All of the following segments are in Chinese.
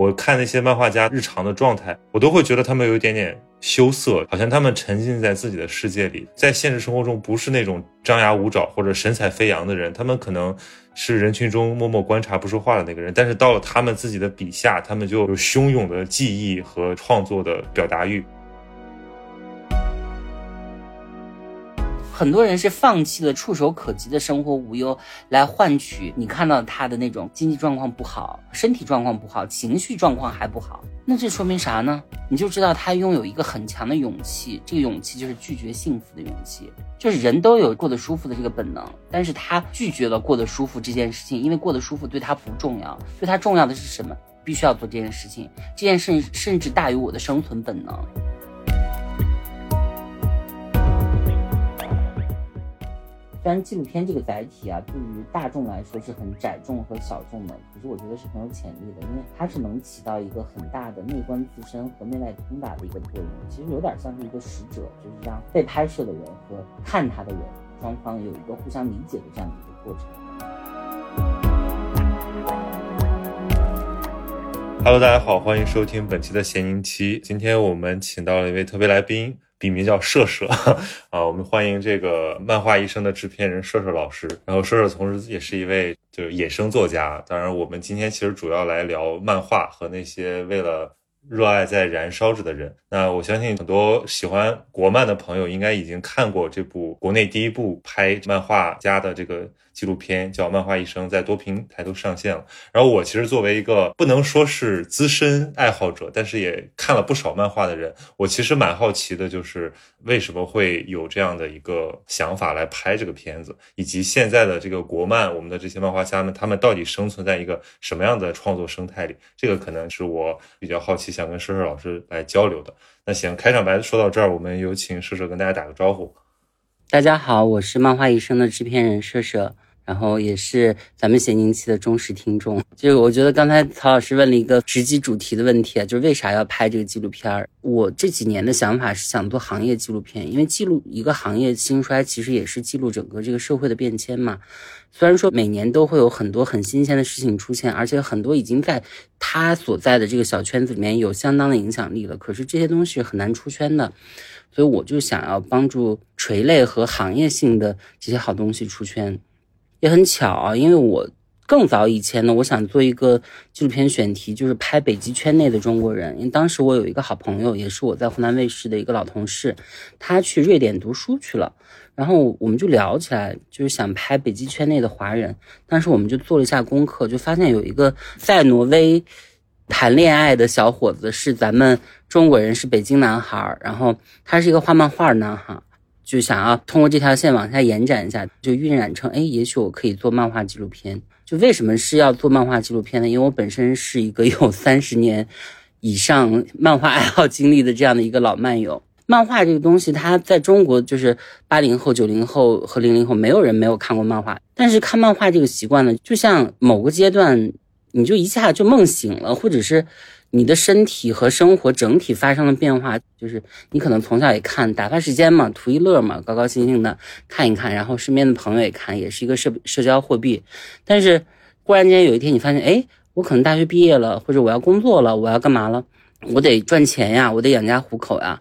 我看那些漫画家日常的状态，我都会觉得他们有一点点羞涩，好像他们沉浸在自己的世界里，在现实生活中不是那种张牙舞爪或者神采飞扬的人，他们可能是人群中默默观察不说话的那个人，但是到了他们自己的笔下，他们就有汹涌的记忆和创作的表达欲。很多人是放弃了触手可及的生活无忧，来换取你看到他的那种经济状况不好、身体状况不好、情绪状况还不好。那这说明啥呢？你就知道他拥有一个很强的勇气，这个勇气就是拒绝幸福的勇气。就是人都有过得舒服的这个本能，但是他拒绝了过得舒服这件事情，因为过得舒服对他不重要，对他重要的是什么？必须要做这件事情，这件事甚至大于我的生存本能。虽然纪录片这个载体啊，对于大众来说是很窄众和小众的，可是我觉得是很有潜力的，因为它是能起到一个很大的内观自身和内外通达的一个作用。其实有点像是一个使者，就是让被拍摄的人和看他的人双方有一个互相理解的这样的一个过程。Hello，大家好，欢迎收听本期的闲宁期。今天我们请到了一位特别来宾。笔名叫射射 啊，我们欢迎这个漫画医生的制片人射射老师。然后射射同时也是一位就是野生作家。当然，我们今天其实主要来聊漫画和那些为了热爱在燃烧着的人。那我相信很多喜欢国漫的朋友应该已经看过这部国内第一部拍漫画家的这个。纪录片叫《漫画一生》，在多平台都上线了。然后我其实作为一个不能说是资深爱好者，但是也看了不少漫画的人，我其实蛮好奇的，就是为什么会有这样的一个想法来拍这个片子，以及现在的这个国漫，我们的这些漫画家们，他们到底生存在一个什么样的创作生态里？这个可能是我比较好奇，想跟射射老师来交流的。那行，开场白说到这儿，我们有请射射跟大家打个招呼。大家好，我是漫画一生的制片人射射。然后也是咱们咸宁期的忠实听众，就我觉得刚才曹老师问了一个直击主题的问题啊，就是为啥要拍这个纪录片儿？我这几年的想法是想做行业纪录片，因为记录一个行业兴衰，其实也是记录整个这个社会的变迁嘛。虽然说每年都会有很多很新鲜的事情出现，而且很多已经在他所在的这个小圈子里面有相当的影响力了，可是这些东西很难出圈的，所以我就想要帮助垂类和行业性的这些好东西出圈。也很巧啊，因为我更早以前呢，我想做一个纪录片选题，就是拍北极圈内的中国人。因为当时我有一个好朋友，也是我在湖南卫视的一个老同事，他去瑞典读书去了，然后我们就聊起来，就是想拍北极圈内的华人。当时我们就做了一下功课，就发现有一个在挪威谈恋爱的小伙子是咱们中国人，是北京男孩，然后他是一个画漫画男孩。就想要通过这条线往下延展一下，就晕染成，哎，也许我可以做漫画纪录片。就为什么是要做漫画纪录片呢？因为我本身是一个有 三十年以上漫画爱好经历的这样的一个老漫友。漫画这个东西，它在中国就是八零后、九零后和零零后，没有人没有看过漫画。但是看漫画这个习惯呢，就像某个阶段，你就一下就梦醒了，或者是。你的身体和生活整体发生了变化，就是你可能从小也看打发时间嘛，图一乐嘛，高高兴兴的看一看，然后身边的朋友也看，也是一个社社交货币。但是忽然间有一天你发现，哎，我可能大学毕业了，或者我要工作了，我要干嘛了？我得赚钱呀，我得养家糊口呀。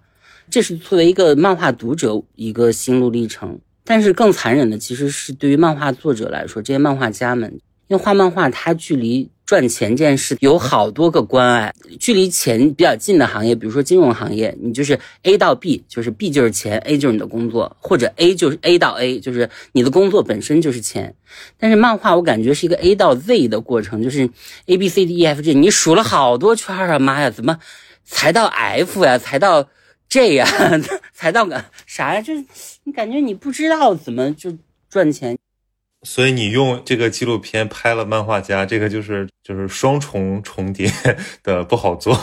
这是作为一个漫画读者一个心路历程。但是更残忍的其实是对于漫画作者来说，这些漫画家们，因为画漫画它距离。赚钱这件事有好多个关爱，距离钱比较近的行业，比如说金融行业，你就是 A 到 B，就是 B 就是钱，A 就是你的工作，或者 A 就是 A 到 A，就是你的工作本身就是钱。但是漫画我感觉是一个 A 到 Z 的过程，就是 A B C D E F G，你数了好多圈啊，妈呀，怎么才到 F 呀？才到 J 呀？才到个啥呀？就是你感觉你不知道怎么就赚钱。所以你用这个纪录片拍了漫画家，这个就是就是双重重叠 的不好做，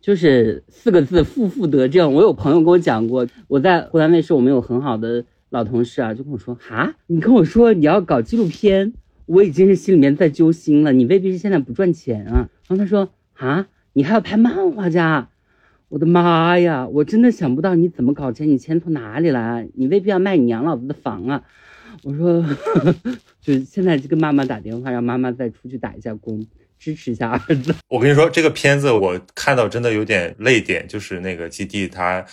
就是四个字负负得正。我有朋友跟我讲过，我在湖南卫视，我们有很好的老同事啊，就跟我说哈，你跟我说你要搞纪录片，我已经是心里面在揪心了，你未必是现在不赚钱啊。然后他说啊，你还要拍漫画家，我的妈呀，我真的想不到你怎么搞钱，你钱从哪里来？你未必要卖你娘老子的房啊。我说，就现在就跟妈妈打电话，让妈妈再出去打一下工，支持一下儿子。我跟你说，这个片子我看到真的有点泪点，就是那个基地他，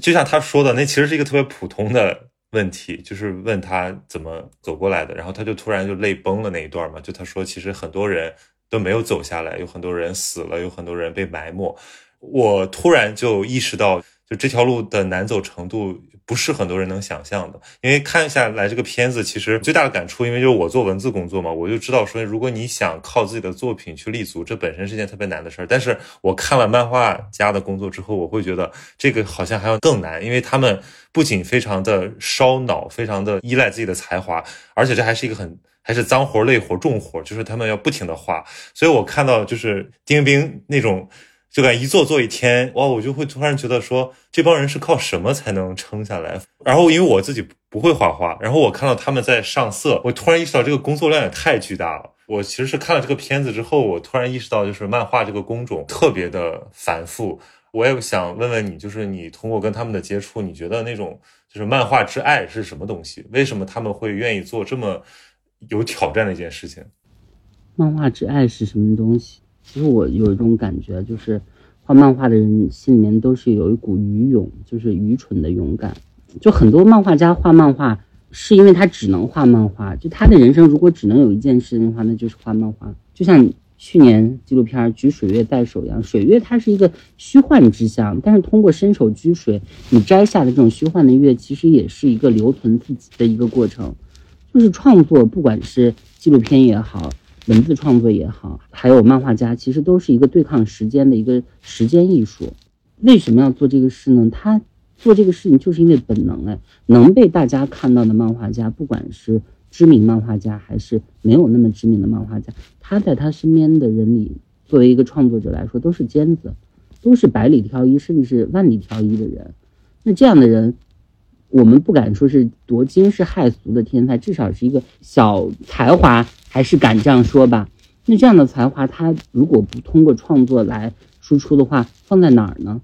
就像他说的，那其实是一个特别普通的问题，就是问他怎么走过来的，然后他就突然就泪崩了那一段嘛，就他说其实很多人都没有走下来，有很多人死了，有很多人被埋没，我突然就意识到。就这条路的难走程度不是很多人能想象的，因为看下来这个片子，其实最大的感触，因为就是我做文字工作嘛，我就知道说，如果你想靠自己的作品去立足，这本身是件特别难的事儿。但是我看了漫画家的工作之后，我会觉得这个好像还要更难，因为他们不仅非常的烧脑，非常的依赖自己的才华，而且这还是一个很还是脏活累活重活，就是他们要不停的画。所以我看到就是丁冰那种。就敢一做做一天，哇！我就会突然觉得说，这帮人是靠什么才能撑下来？然后因为我自己不会画画，然后我看到他们在上色，我突然意识到这个工作量也太巨大了。我其实是看了这个片子之后，我突然意识到，就是漫画这个工种特别的繁复。我也想问问你，就是你通过跟他们的接触，你觉得那种就是漫画之爱是什么东西？为什么他们会愿意做这么有挑战的一件事情？漫画之爱是什么东西？其实我有一种感觉，就是画漫画的人心里面都是有一股愚勇，就是愚蠢的勇敢。就很多漫画家画漫画，是因为他只能画漫画。就他的人生如果只能有一件事情的话，那就是画漫画。就像去年纪录片《举水月在手》一样，水月它是一个虚幻之象，但是通过伸手举水，你摘下的这种虚幻的月，其实也是一个留存自己的一个过程。就是创作，不管是纪录片也好。文字创作也好，还有漫画家，其实都是一个对抗时间的一个时间艺术。为什么要做这个事呢？他做这个事情就是因为本能哎，能被大家看到的漫画家，不管是知名漫画家还是没有那么知名的漫画家，他在他身边的人里，作为一个创作者来说，都是尖子，都是百里挑一，甚至是万里挑一的人。那这样的人，我们不敢说是多惊世骇俗的天才，至少是一个小才华。还是敢这样说吧？那这样的才华，他如果不通过创作来输出的话，放在哪儿呢？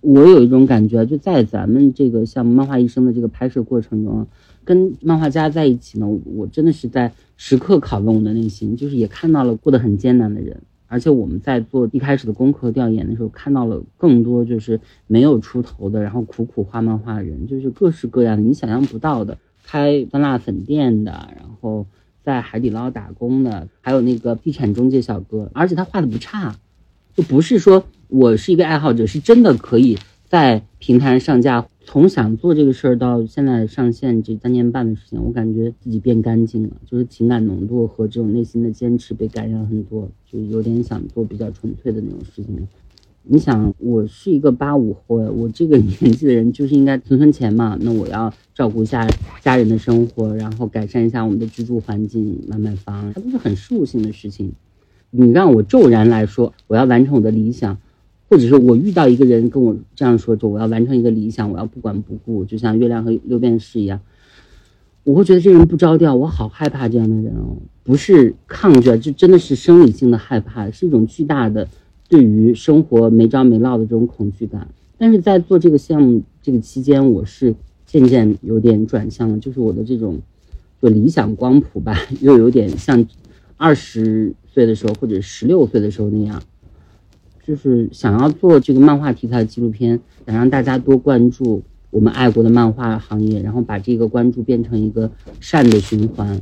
我有一种感觉，就在咱们这个像《漫画一生》的这个拍摄过程中，跟漫画家在一起呢，我真的是在时刻拷问我的内心，就是也看到了过得很艰难的人，而且我们在做一开始的功课调研的时候，看到了更多就是没有出头的，然后苦苦画漫画的人，就是各式各样的你想象不到的，开酸辣粉店的，然后。在海底捞打工的，还有那个地产中介小哥，而且他画的不差，就不是说我是一个爱好者，是真的可以在平台上上架。从想做这个事儿到现在上线这三年半的时间，我感觉自己变干净了，就是情感浓度和这种内心的坚持被感染很多，就有点想做比较纯粹的那种事情。你想，我是一个八五后，我这个年纪的人就是应该存存钱嘛。那我要照顾一下家人的生活，然后改善一下我们的居住环境，买买房，它都是很事务性的事情。你让我骤然来说，我要完成我的理想，或者是我遇到一个人跟我这样说，就我要完成一个理想，我要不管不顾，就像月亮和六便士一样，我会觉得这人不着调，我好害怕这样的人哦。不是抗拒，这真的是生理性的害怕，是一种巨大的。对于生活没着没落的这种恐惧感，但是在做这个项目这个期间，我是渐渐有点转向了，就是我的这种就理想光谱吧，又有点像二十岁的时候或者十六岁的时候那样，就是想要做这个漫画题材的纪录片，想让大家多关注我们爱国的漫画行业，然后把这个关注变成一个善的循环。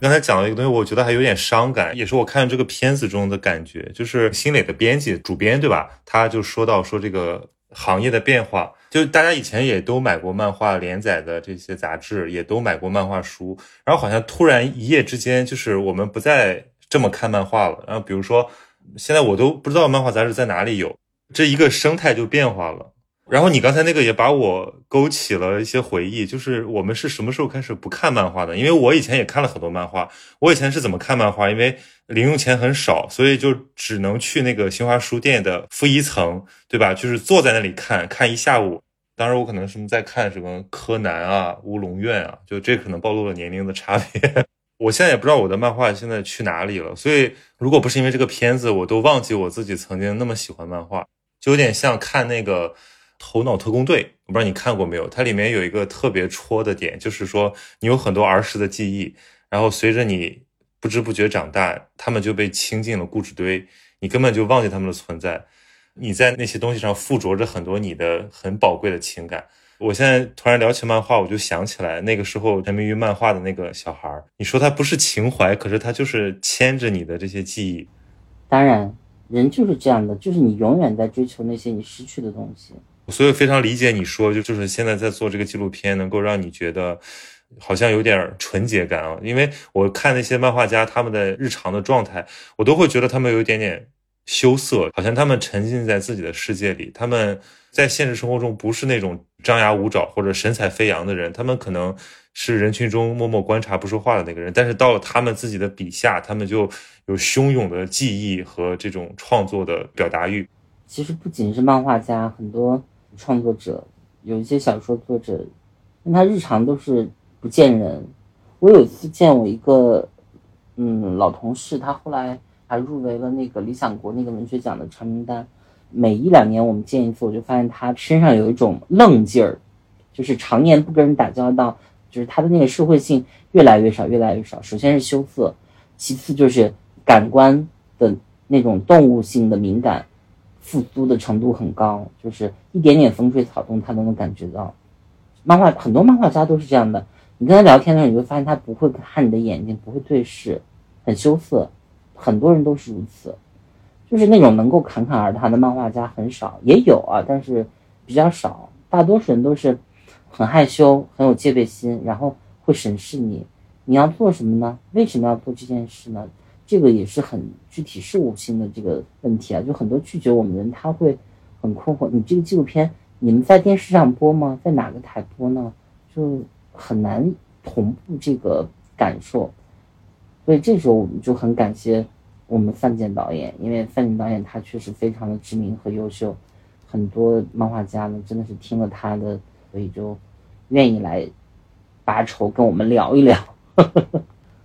刚才讲了一个东西，我觉得还有点伤感，也是我看这个片子中的感觉。就是新磊的编辑、主编，对吧？他就说到说这个行业的变化，就大家以前也都买过漫画连载的这些杂志，也都买过漫画书，然后好像突然一夜之间，就是我们不再这么看漫画了。然后比如说，现在我都不知道漫画杂志在哪里有，这一个生态就变化了。然后你刚才那个也把我勾起了一些回忆，就是我们是什么时候开始不看漫画的？因为我以前也看了很多漫画，我以前是怎么看漫画？因为零用钱很少，所以就只能去那个新华书店的负一层，对吧？就是坐在那里看看一下午。当时我可能什么在看什么柯南啊、乌龙院啊，就这可能暴露了年龄的差别。我现在也不知道我的漫画现在去哪里了，所以如果不是因为这个片子，我都忘记我自己曾经那么喜欢漫画，就有点像看那个。头脑特工队》，我不知道你看过没有？它里面有一个特别戳的点，就是说你有很多儿时的记忆，然后随着你不知不觉长大，他们就被倾进了固执堆，你根本就忘记他们的存在。你在那些东西上附着着很多你的很宝贵的情感。我现在突然聊起漫画，我就想起来那个时候沉迷于漫画的那个小孩儿。你说他不是情怀，可是他就是牵着你的这些记忆。当然，人就是这样的，就是你永远在追求那些你失去的东西。所以非常理解你说，就就是现在在做这个纪录片，能够让你觉得好像有点纯洁感啊。因为我看那些漫画家他们的日常的状态，我都会觉得他们有一点点羞涩，好像他们沉浸在自己的世界里，他们。在现实生活中，不是那种张牙舞爪或者神采飞扬的人，他们可能是人群中默默观察不说话的那个人。但是到了他们自己的笔下，他们就有汹涌的记忆和这种创作的表达欲。其实不仅是漫画家，很多创作者，有一些小说作者，他日常都是不见人。我有一次见我一个嗯老同事，他后来还入围了那个理想国那个文学奖的长名单。每一两年我们见一次，我就发现他身上有一种愣劲儿，就是常年不跟人打交道，就是他的那个社会性越来越少，越来越少。首先是羞涩，其次就是感官的那种动物性的敏感复苏的程度很高，就是一点点风吹草动他都能感觉到。漫画很多漫画家都是这样的，你跟他聊天的时候，你会发现他不会看你的眼睛，不会对视，很羞涩。很多人都是如此。就是那种能够侃侃而谈的漫画家很少，也有啊，但是比较少。大多数人都是很害羞，很有戒备心，然后会审视你，你要做什么呢？为什么要做这件事呢？这个也是很具体事务性的这个问题啊。就很多拒绝我们的人，他会很困惑：你这个纪录片，你们在电视上播吗？在哪个台播呢？就很难同步这个感受。所以这时候我们就很感谢。我们范建导演，因为范建导演他确实非常的知名和优秀，很多漫画家呢真的是听了他的，所以就愿意来拔筹跟我们聊一聊。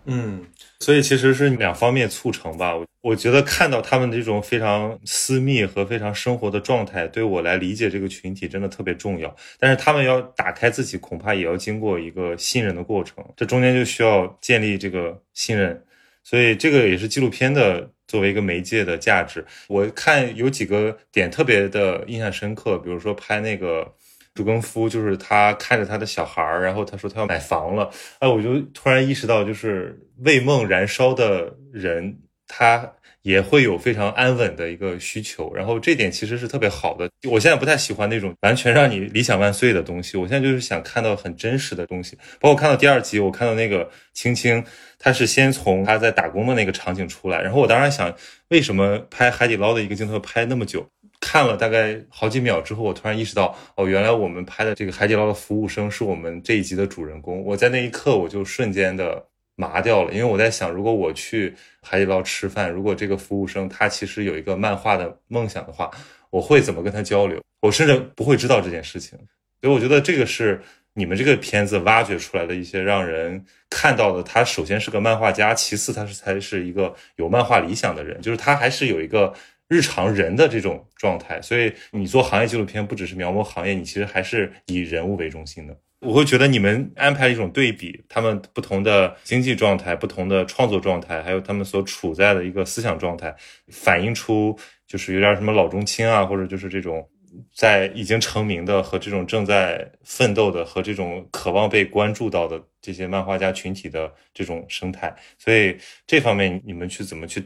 嗯，所以其实是两方面促成吧。我我觉得看到他们这种非常私密和非常生活的状态，对我来理解这个群体真的特别重要。但是他们要打开自己，恐怕也要经过一个信任的过程，这中间就需要建立这个信任。所以这个也是纪录片的作为一个媒介的价值。我看有几个点特别的印象深刻，比如说拍那个朱更夫，就是他看着他的小孩儿，然后他说他要买房了，哎，我就突然意识到，就是为梦燃烧的人，他。也会有非常安稳的一个需求，然后这点其实是特别好的。我现在不太喜欢那种完全让你理想万岁的东西，我现在就是想看到很真实的东西。包括看到第二集，我看到那个青青，他是先从他在打工的那个场景出来，然后我当时想，为什么拍海底捞的一个镜头拍那么久？看了大概好几秒之后，我突然意识到，哦，原来我们拍的这个海底捞的服务生是我们这一集的主人公。我在那一刻，我就瞬间的。麻掉了，因为我在想，如果我去海底捞吃饭，如果这个服务生他其实有一个漫画的梦想的话，我会怎么跟他交流？我甚至不会知道这件事情。所以我觉得这个是你们这个片子挖掘出来的一些让人看到的。他首先是个漫画家，其次他是才是一个有漫画理想的人，就是他还是有一个日常人的这种状态。所以你做行业纪录片，不只是描摹行业，你其实还是以人物为中心的。我会觉得你们安排一种对比，他们不同的经济状态、不同的创作状态，还有他们所处在的一个思想状态，反映出就是有点什么老中青啊，或者就是这种在已经成名的和这种正在奋斗的和这种渴望被关注到的这些漫画家群体的这种生态。所以这方面你们去怎么去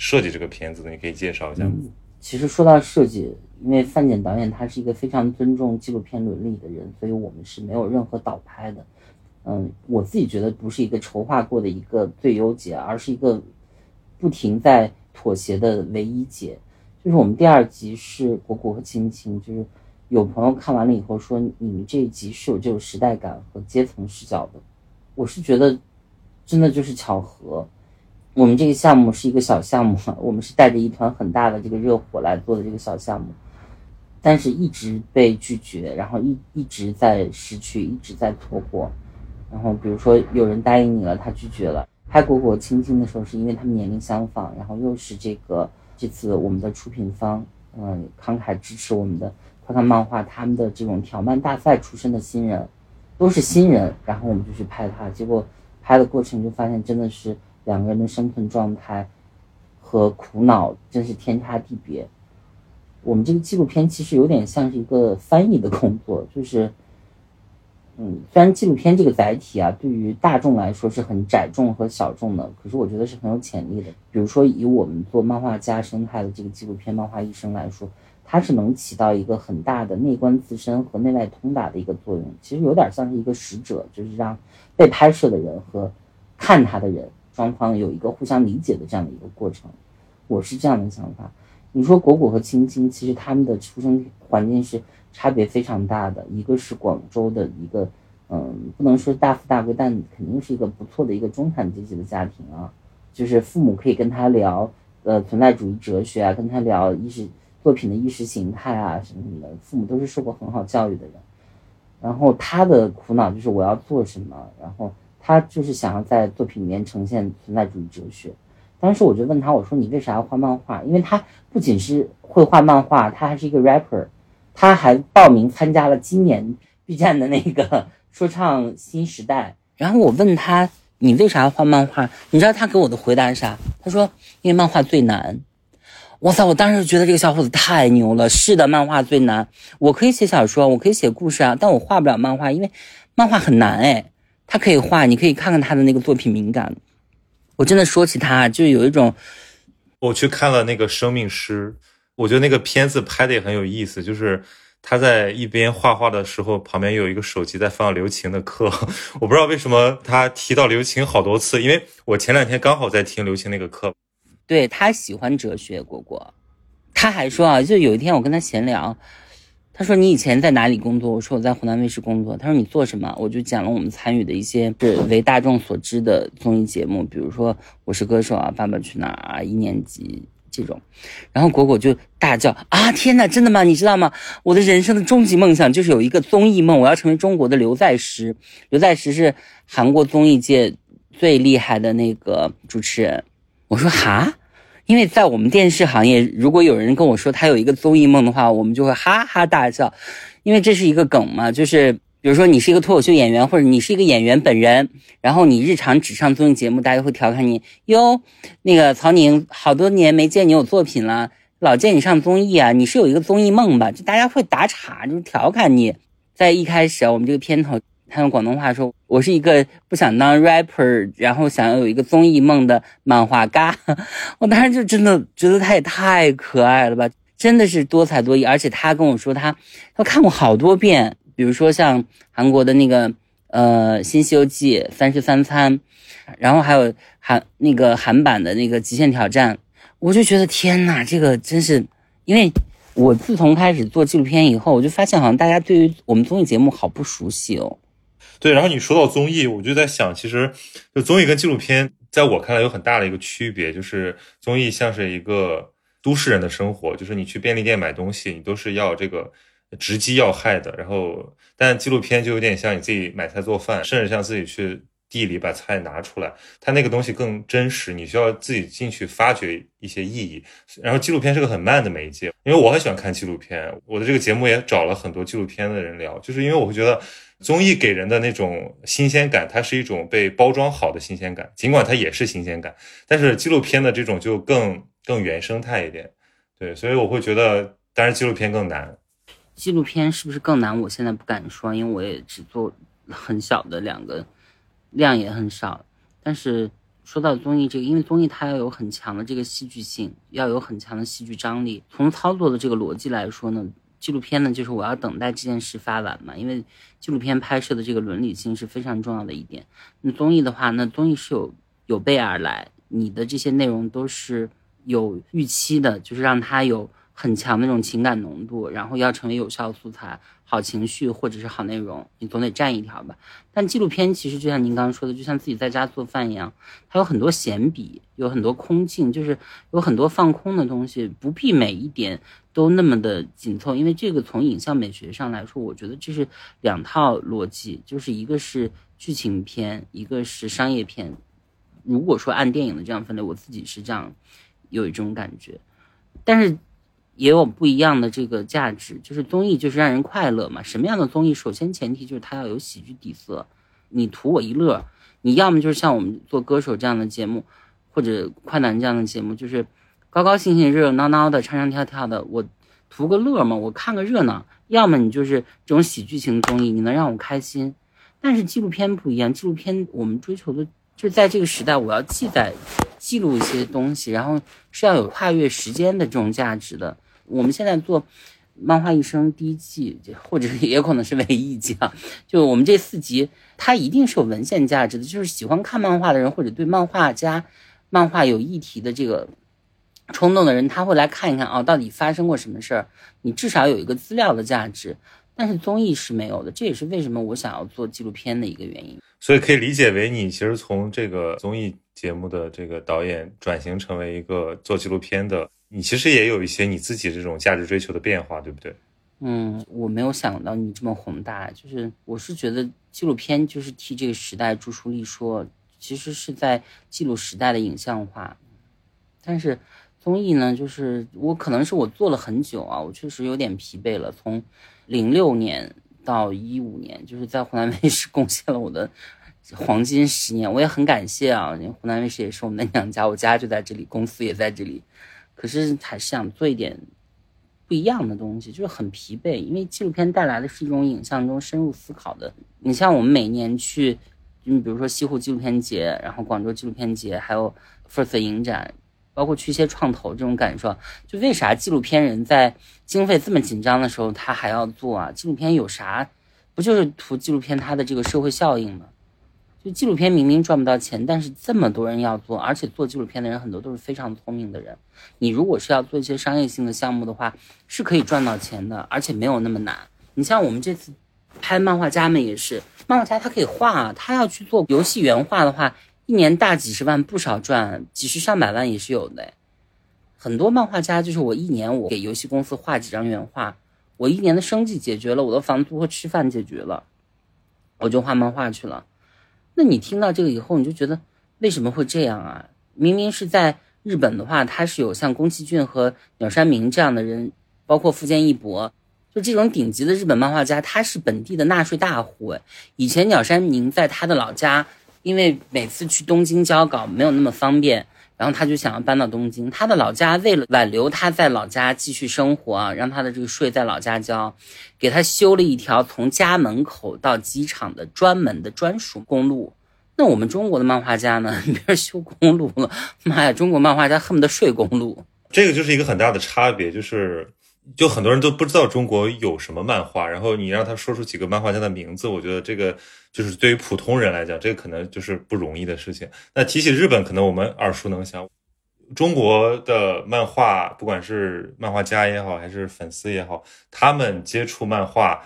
设计这个片子的？你可以介绍一下吗？其实说到设计，因为范简导演他是一个非常尊重纪录片伦理的人，所以我们是没有任何倒拍的。嗯，我自己觉得不是一个筹划过的一个最优解，而是一个不停在妥协的唯一解。就是我们第二集是果果和青青，就是有朋友看完了以后说，你们这一集是有这种时代感和阶层视角的。我是觉得真的就是巧合。我们这个项目是一个小项目，我们是带着一团很大的这个热火来做的这个小项目，但是一直被拒绝，然后一一直在失去，一直在错过。然后比如说有人答应你了，他拒绝了。拍果果青青的时候，是因为他们年龄相仿，然后又是这个这次我们的出品方，嗯，慷慨支持我们的快看漫画他们的这种条漫大赛出身的新人，都是新人，然后我们就去拍他，结果拍的过程就发现真的是两个人的生存状态和苦恼真是天差地别。我们这个纪录片其实有点像是一个翻译的工作，就是。嗯，虽然纪录片这个载体啊，对于大众来说是很窄众和小众的，可是我觉得是很有潜力的。比如说，以我们做漫画家生态的这个纪录片《漫画医生》来说，它是能起到一个很大的内观自身和内外通达的一个作用。其实有点像是一个使者，就是让被拍摄的人和看他的人双方有一个互相理解的这样的一个过程。我是这样的想法。你说果果和青青，其实他们的出生环境是。差别非常大的，一个是广州的一个，嗯，不能说大富大贵，但肯定是一个不错的一个中产阶级的家庭啊。就是父母可以跟他聊，呃，存在主义哲学啊，跟他聊意识作品的意识形态啊什么什么的。父母都是受过很好教育的人。然后他的苦恼就是我要做什么，然后他就是想要在作品里面呈现存在主义哲学。当时我就问他，我说你为啥要画漫画？因为他不仅是会画漫画，他还是一个 rapper。他还报名参加了今年 B 站的那个 说唱新时代。然后我问他：“你为啥要画漫画？”你知道他给我的回答是啥？他说：“因为漫画最难。”哇塞！我当时觉得这个小伙子太牛了。是的，漫画最难。我可以写小说，我可以写故事啊，但我画不了漫画，因为漫画很难哎。他可以画，你可以看看他的那个作品敏感。我真的说起他，就有一种，我去看了那个《生命诗》。我觉得那个片子拍的也很有意思，就是他在一边画画的时候，旁边有一个手机在放刘擎的课。我不知道为什么他提到刘擎好多次，因为我前两天刚好在听刘擎那个课。对他喜欢哲学，果果，他还说啊，就有一天我跟他闲聊，他说你以前在哪里工作？我说我在湖南卫视工作。他说你做什么？我就讲了我们参与的一些是为大众所知的综艺节目，比如说《我是歌手》啊，《爸爸去哪儿》啊，一年级。这种，然后果果就大叫啊！天哪，真的吗？你知道吗？我的人生的终极梦想就是有一个综艺梦，我要成为中国的刘在石。刘在石是韩国综艺界最厉害的那个主持人。我说哈，因为在我们电视行业，如果有人跟我说他有一个综艺梦的话，我们就会哈哈大笑，因为这是一个梗嘛，就是。比如说，你是一个脱口秀演员，或者你是一个演员本人，然后你日常只上综艺节目，大家会调侃你哟。那个曹宁，好多年没见你有作品了，老见你上综艺啊，你是有一个综艺梦吧？就大家会打岔，就是调侃你。在一开始，我们这个片头，他用广东话说：“我是一个不想当 rapper，然后想要有一个综艺梦的漫画家。”我当时就真的觉得他也太可爱了吧，真的是多才多艺，而且他跟我说他他看过好多遍。比如说像韩国的那个呃《新西游记》三十三餐，然后还有韩那个韩版的那个《极限挑战》，我就觉得天呐，这个真是，因为我自从开始做纪录片以后，我就发现好像大家对于我们综艺节目好不熟悉哦。对，然后你说到综艺，我就在想，其实就综艺跟纪录片，在我看来有很大的一个区别，就是综艺像是一个都市人的生活，就是你去便利店买东西，你都是要这个。直击要害的，然后，但纪录片就有点像你自己买菜做饭，甚至像自己去地里把菜拿出来，它那个东西更真实，你需要自己进去发掘一些意义。然后纪录片是个很慢的媒介，因为我很喜欢看纪录片，我的这个节目也找了很多纪录片的人聊，就是因为我会觉得综艺给人的那种新鲜感，它是一种被包装好的新鲜感，尽管它也是新鲜感，但是纪录片的这种就更更原生态一点，对，所以我会觉得，当然纪录片更难。纪录片是不是更难？我现在不敢说，因为我也只做很小的两个，量也很少。但是说到综艺这个，因为综艺它要有很强的这个戏剧性，要有很强的戏剧张力。从操作的这个逻辑来说呢，纪录片呢就是我要等待这件事发完嘛，因为纪录片拍摄的这个伦理性是非常重要的一点。那综艺的话，那综艺是有有备而来，你的这些内容都是有预期的，就是让它有。很强那种情感浓度，然后要成为有效素材、好情绪或者是好内容，你总得占一条吧。但纪录片其实就像您刚刚说的，就像自己在家做饭一样，它有很多闲笔，有很多空镜，就是有很多放空的东西，不必每一点都那么的紧凑。因为这个从影像美学上来说，我觉得这是两套逻辑，就是一个是剧情片，一个是商业片。如果说按电影的这样分类，我自己是这样有一种感觉，但是。也有不一样的这个价值，就是综艺就是让人快乐嘛。什么样的综艺，首先前提就是它要有喜剧底色，你图我一乐。你要么就是像我们做歌手这样的节目，或者快男这样的节目，就是高高兴兴、热热闹闹的、唱唱跳跳的，我图个乐嘛，我看个热闹。要么你就是这种喜剧型综艺，你能让我开心。但是纪录片不一样，纪录片我们追求的就是在这个时代，我要记载、记录一些东西，然后是要有跨越时间的这种价值的。我们现在做《漫画一生》第一季，或者也可能是唯一一季啊。就我们这四集，它一定是有文献价值的。就是喜欢看漫画的人，或者对漫画家、漫画有议题的这个冲动的人，他会来看一看啊，到底发生过什么事儿。你至少有一个资料的价值。但是综艺是没有的，这也是为什么我想要做纪录片的一个原因。所以可以理解为，你其实从这个综艺节目的这个导演转型成为一个做纪录片的。你其实也有一些你自己这种价值追求的变化，对不对？嗯，我没有想到你这么宏大。就是我是觉得纪录片就是替这个时代著书立说，其实是在记录时代的影像化。但是综艺呢，就是我可能是我做了很久啊，我确实有点疲惫了。从零六年到一五年，就是在湖南卫视贡献了我的黄金十年，我也很感谢啊。湖南卫视也是我们的娘家，我家就在这里，公司也在这里。可是还是想做一点不一样的东西，就是很疲惫，因为纪录片带来的是一种影像中深入思考的。你像我们每年去，你比如说西湖纪录片节，然后广州纪录片节，还有 First 影展，包括去一些创投，这种感受，就为啥纪录片人在经费这么紧张的时候，他还要做啊？纪录片有啥？不就是图纪录片它的这个社会效应吗？就纪录片明明赚不到钱，但是这么多人要做，而且做纪录片的人很多都是非常聪明的人。你如果是要做一些商业性的项目的话，是可以赚到钱的，而且没有那么难。你像我们这次拍漫画家们也是，漫画家他可以画，他要去做游戏原画的话，一年大几十万不少赚，几十上百万也是有的。很多漫画家就是我一年我给游戏公司画几张原画，我一年的生计解决了，我的房租和吃饭解决了，我就画漫画去了。那你听到这个以后，你就觉得为什么会这样啊？明明是在日本的话，他是有像宫崎骏和鸟山明这样的人，包括富坚义博，就这种顶级的日本漫画家，他是本地的纳税大户。以前鸟山明在他的老家，因为每次去东京交稿没有那么方便。然后他就想要搬到东京，他的老家为了挽留他在老家继续生活，让他的这个税在老家交，给他修了一条从家门口到机场的专门的专属公路。那我们中国的漫画家呢？别人修公路了，妈呀，中国漫画家恨不得睡公路。这个就是一个很大的差别，就是。就很多人都不知道中国有什么漫画，然后你让他说出几个漫画家的名字，我觉得这个就是对于普通人来讲，这个可能就是不容易的事情。那提起日本，可能我们耳熟能详。中国的漫画，不管是漫画家也好，还是粉丝也好，他们接触漫画，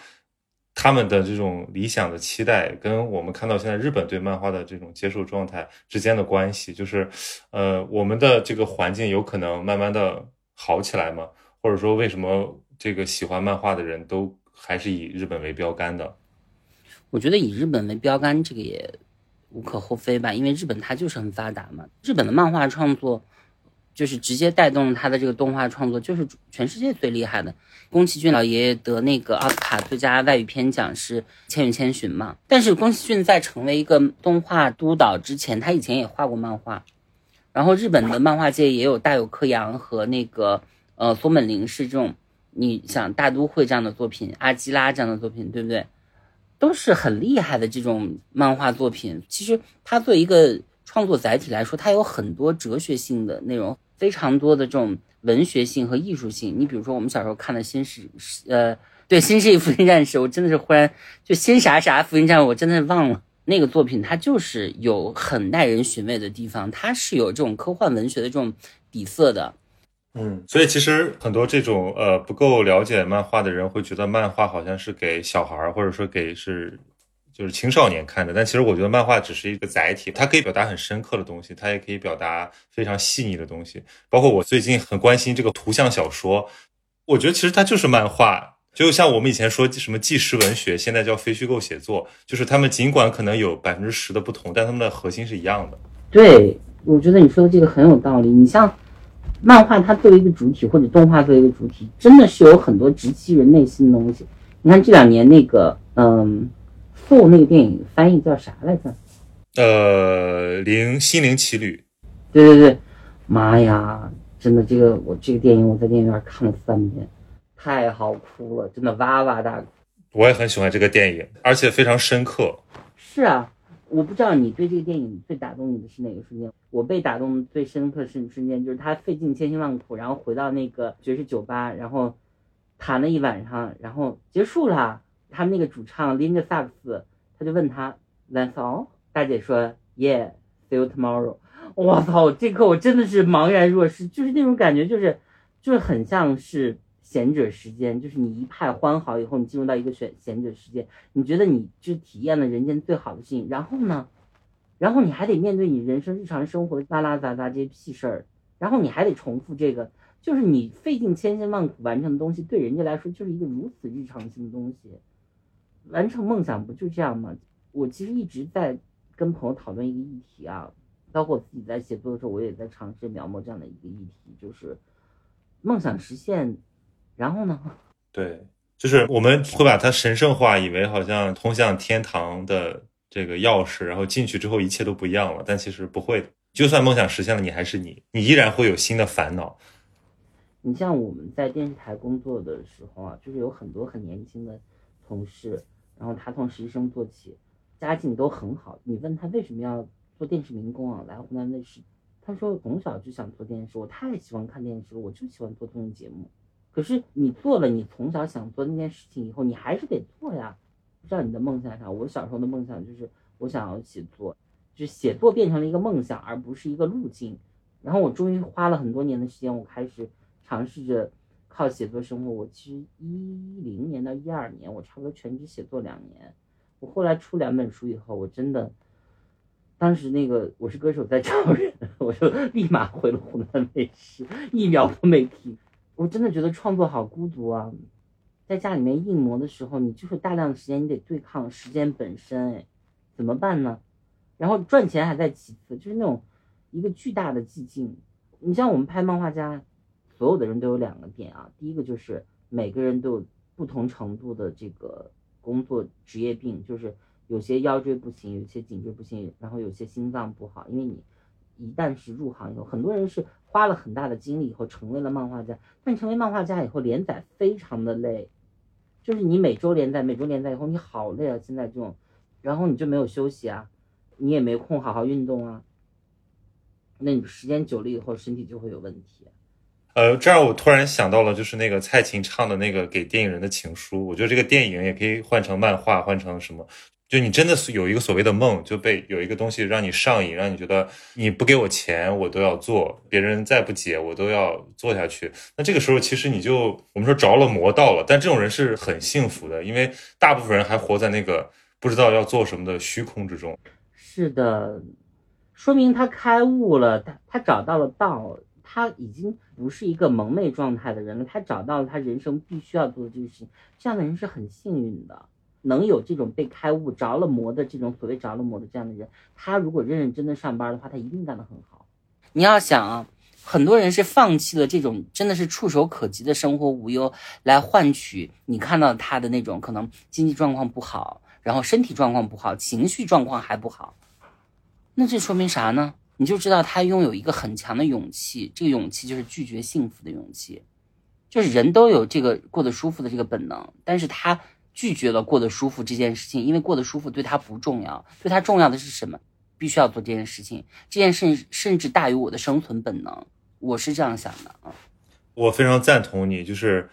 他们的这种理想的期待，跟我们看到现在日本对漫画的这种接受状态之间的关系，就是，呃，我们的这个环境有可能慢慢的好起来吗？或者说，为什么这个喜欢漫画的人都还是以日本为标杆的？我觉得以日本为标杆，这个也无可厚非吧，因为日本它就是很发达嘛。日本的漫画创作就是直接带动它的这个动画创作，就是全世界最厉害的。宫崎骏老爷爷得那个奥斯卡最佳外语片奖是《千与千寻》嘛。但是宫崎骏在成为一个动画督导之前，他以前也画过漫画。然后日本的漫画界也有大有克洋和那个。呃，松本零士这种，你想大都会这样的作品，阿基拉这样的作品，对不对？都是很厉害的这种漫画作品。其实它作为一个创作载体来说，它有很多哲学性的内容，非常多的这种文学性和艺术性。你比如说，我们小时候看的《新世》，呃，对，《新世纪福音战士》，我真的是忽然就新啥啥福音战士，我真的忘了那个作品，它就是有很耐人寻味的地方，它是有这种科幻文学的这种底色的。嗯，所以其实很多这种呃不够了解漫画的人会觉得漫画好像是给小孩儿或者说给是就是青少年看的，但其实我觉得漫画只是一个载体，它可以表达很深刻的东西，它也可以表达非常细腻的东西。包括我最近很关心这个图像小说，我觉得其实它就是漫画，就像我们以前说什么纪实文学，现在叫非虚构写作，就是他们尽管可能有百分之十的不同，但他们的核心是一样的。对，我觉得你说的这个很有道理。你像。漫画它作为一个主体，或者动画作为一个主体，真的是有很多直击人内心的东西。你看这两年那个，嗯，《Soul》那个电影翻译叫啥来着？呃，灵心灵奇旅。对对对，妈呀，真的这个我这个电影我在电影院看了三遍，太好哭了，真的哇哇大哭。我也很喜欢这个电影，而且非常深刻。是啊，我不知道你对这个电影最打动你的是哪个瞬间？我被打动最深刻瞬瞬间就是他费尽千辛万苦，然后回到那个爵士酒吧，然后弹了一晚上，然后结束了。他们那个主唱拎着萨克斯，他就问他 That's all？大姐说 Yeah，see you tomorrow。我操，这刻我真的是茫然若失，就是那种感觉，就是就是很像是。贤者时间就是你一派欢好以后，你进入到一个选贤者时间，你觉得你就体验了人间最好的事情，然后呢，然后你还得面对你人生日常生活的拉拉杂杂这些屁事儿，然后你还得重复这个，就是你费尽千辛万苦完成的东西，对人家来说就是一个如此日常性的东西。完成梦想不就这样吗？我其实一直在跟朋友讨论一个议题啊，包括我自己在写作的时候，我也在尝试描摹这样的一个议题，就是梦想实现。然后呢？对，就是我们会把它神圣化，以为好像通向天堂的这个钥匙，然后进去之后一切都不一样了。但其实不会的，就算梦想实现了，你还是你，你依然会有新的烦恼。你像我们在电视台工作的时候啊，就是有很多很年轻的同事，然后他从实习生做起，家境都很好。你问他为什么要做电视民工啊，来湖南卫视，他说从小就想做电视，我太喜欢看电视了，我就喜欢做综艺节目。可是你做了你从小想做那件事情以后，你还是得做呀。不知道你的梦想啥？我小时候的梦想就是我想要写作，就是写作变成了一个梦想，而不是一个路径。然后我终于花了很多年的时间，我开始尝试着靠写作生活。我其实一零年到一二年，我差不多全职写作两年。我后来出两本书以后，我真的，当时那个我是歌手在招人，我就立马回了湖南卫视，一秒都没停。我真的觉得创作好孤独啊，在家里面硬磨的时候，你就是大量的时间，你得对抗时间本身，哎，怎么办呢？然后赚钱还在其次，就是那种一个巨大的寂静。你像我们拍漫画家，所有的人都有两个点啊，第一个就是每个人都有不同程度的这个工作职业病，就是有些腰椎不行，有些颈椎不行，然后有些心脏不好，因为你一旦是入行以后，很多人是。花了很大的精力以后成为了漫画家，但成为漫画家以后连载非常的累，就是你每周连载，每周连载以后你好累啊，现在这种，然后你就没有休息啊，你也没空好好运动啊，那你时间久了以后身体就会有问题。呃，这样我突然想到了，就是那个蔡琴唱的那个给电影人的情书，我觉得这个电影也可以换成漫画，换成什么？就你真的是有一个所谓的梦，就被有一个东西让你上瘾，让你觉得你不给我钱我都要做，别人再不解我都要做下去。那这个时候其实你就我们说着了魔道了，但这种人是很幸福的，因为大部分人还活在那个不知道要做什么的虚空之中。是的，说明他开悟了，他他找到了道，他已经不是一个蒙昧状态的人了，他找到了他人生必须要做的这个事情，这样的人是很幸运的。能有这种被开悟着了魔的这种所谓着了魔的这样的人，他如果认认真真上班的话，他一定干得很好。你要想啊，很多人是放弃了这种真的是触手可及的生活无忧，来换取你看到他的那种可能经济状况不好，然后身体状况不好，情绪状况还不好。那这说明啥呢？你就知道他拥有一个很强的勇气，这个勇气就是拒绝幸福的勇气。就是人都有这个过得舒服的这个本能，但是他。拒绝了过得舒服这件事情，因为过得舒服对他不重要，对他重要的是什么？必须要做这件事情，这件事甚至大于我的生存本能，我是这样想的啊。我非常赞同你，就是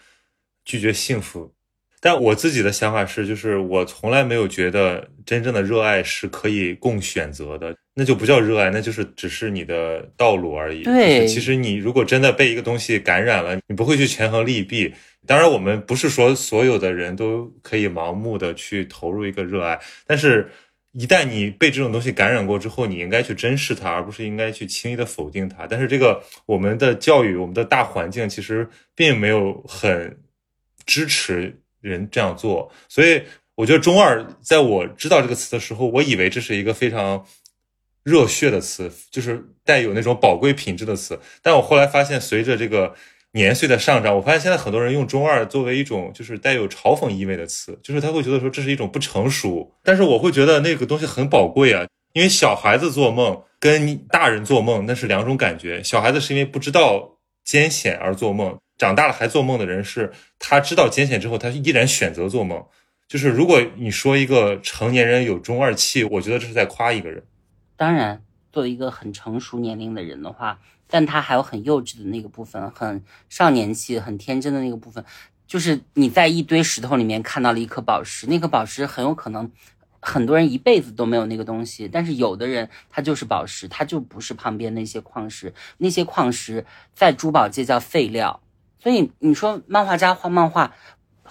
拒绝幸福。但我自己的想法是，就是我从来没有觉得真正的热爱是可以供选择的，那就不叫热爱，那就是只是你的道路而已。对，其实你如果真的被一个东西感染了，你不会去权衡利弊。当然，我们不是说所有的人都可以盲目的去投入一个热爱，但是，一旦你被这种东西感染过之后，你应该去珍视它，而不是应该去轻易的否定它。但是，这个我们的教育，我们的大环境其实并没有很支持人这样做，所以我觉得中二，在我知道这个词的时候，我以为这是一个非常热血的词，就是带有那种宝贵品质的词。但我后来发现，随着这个年岁的上涨，我发现现在很多人用中二作为一种就是带有嘲讽意味的词，就是他会觉得说这是一种不成熟。但是我会觉得那个东西很宝贵啊，因为小孩子做梦跟大人做梦那是两种感觉。小孩子是因为不知道艰险而做梦，长大了还做梦的人是他知道艰险之后，他依然选择做梦。就是如果你说一个成年人有中二气，我觉得这是在夸一个人。当然，作为一个很成熟年龄的人的话，但他还有很幼稚的那个部分，很少年气、很天真的那个部分。就是你在一堆石头里面看到了一颗宝石，那颗宝石很有可能很多人一辈子都没有那个东西，但是有的人他就是宝石，他就不是旁边那些矿石，那些矿石在珠宝界叫废料。所以你说漫画家画漫画。